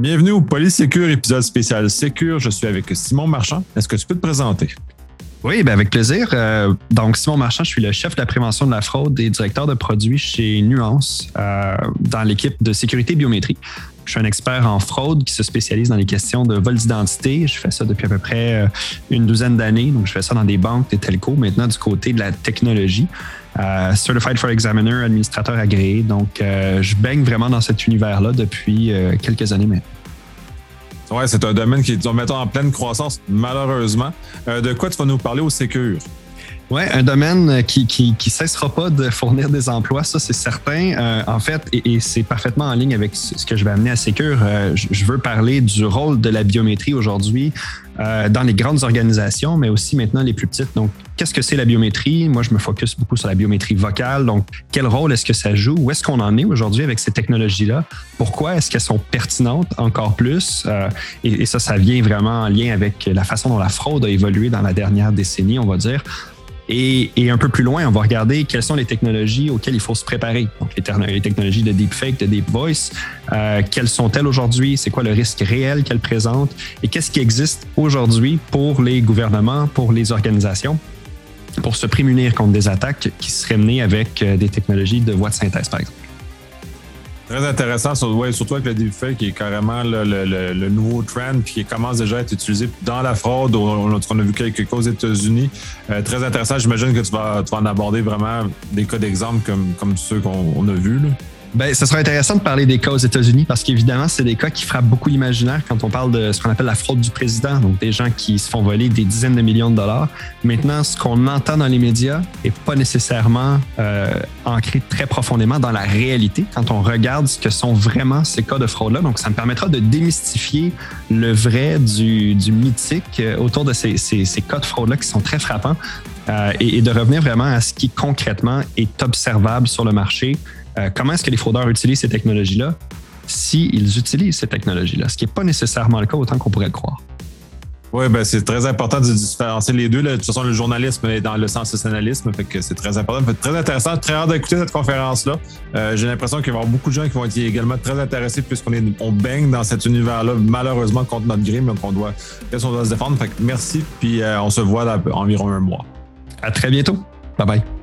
Bienvenue au Polysécure, épisode spécial Sécure. Je suis avec Simon Marchand. Est-ce que tu peux te présenter? Oui, ben avec plaisir. Euh, donc, Simon Marchand, je suis le chef de la prévention de la fraude et directeur de produits chez Nuance euh, dans l'équipe de sécurité biométrie. Je suis un expert en fraude qui se spécialise dans les questions de vol d'identité. Je fais ça depuis à peu près euh, une douzaine d'années. Donc, je fais ça dans des banques, des telcos. Maintenant, du côté de la technologie. Euh, Certified for Examiner, administrateur agréé. Donc, euh, je baigne vraiment dans cet univers-là depuis quelques années maintenant. Oui, c'est un domaine qui est, mettons, en pleine croissance, malheureusement. de quoi tu vas nous parler au Sécure? Oui, un domaine qui, qui, qui, cessera pas de fournir des emplois, ça c'est certain. Euh, en fait, et, c'est parfaitement en ligne avec ce que je vais amener à Secure. Euh, je, veux parler du rôle de la biométrie aujourd'hui euh, dans les grandes organisations, mais aussi maintenant les plus petites. Donc, qu'est-ce que c'est la biométrie? Moi, je me focus beaucoup sur la biométrie vocale. Donc, quel rôle est-ce que ça joue? Où est-ce qu'on en est aujourd'hui avec ces technologies-là? Pourquoi est-ce qu'elles sont pertinentes encore plus? Et, et ça, ça vient vraiment en lien avec la façon dont la fraude a évolué dans la dernière décennie, on va dire. Et, un peu plus loin, on va regarder quelles sont les technologies auxquelles il faut se préparer. Donc, les, technologies de deepfake, de deep voice, euh, quelles sont-elles aujourd'hui? C'est quoi le risque réel qu'elles présentent? Et qu'est-ce qui existe aujourd'hui pour les gouvernements, pour les organisations? pour se prémunir contre des attaques qui seraient menées avec euh, des technologies de voix de synthèse, par exemple? Très intéressant, surtout avec le deepfake qui est carrément le, nouveau trend qui commence déjà à être utilisé dans la fraude. On, a vu quelques cas aux États-Unis. Euh, très intéressant. J'imagine que tu vas, en aborder vraiment des cas d'exemple comme, comme ceux qu'on a vus. Ben, ce sera intéressant de parler des cas aux États-Unis parce qu'évidemment, c'est des cas qui frappent beaucoup l'imaginaire quand on parle de ce qu'on appelle la fraude du président, donc des gens qui se font voler des dizaines de millions de dollars. Maintenant, ce qu'on entend dans les médias n'est pas nécessairement euh, ancré très profondément dans la réalité quand on regarde ce que sont vraiment ces cas de fraude-là. Donc, ça me permettra de démystifier le vrai du, du mythique euh, autour de ces, ces, ces cas de fraude-là qui sont très frappants euh, et de revenir vraiment à ce qui concrètement est observable sur le marché euh, comment est-ce que les fraudeurs utilisent ces technologies-là? S'ils utilisent ces technologies-là, ce qui n'est pas nécessairement le cas autant qu'on pourrait le croire. Oui, ben c'est très important de différencier les deux. De toute façon, le journalisme est dans le sensationnalisme, fait que c'est très important. Fait très intéressant, très hâte d'écouter cette conférence-là. Euh, j'ai l'impression qu'il va y avoir beaucoup de gens qui vont être également très intéressés puisqu'on est, on baigne dans cet univers-là, malheureusement contre notre mais qu'on doit, on doit se défendre. Fait que merci, puis euh, on se voit dans environ un mois. À très bientôt. Bye bye.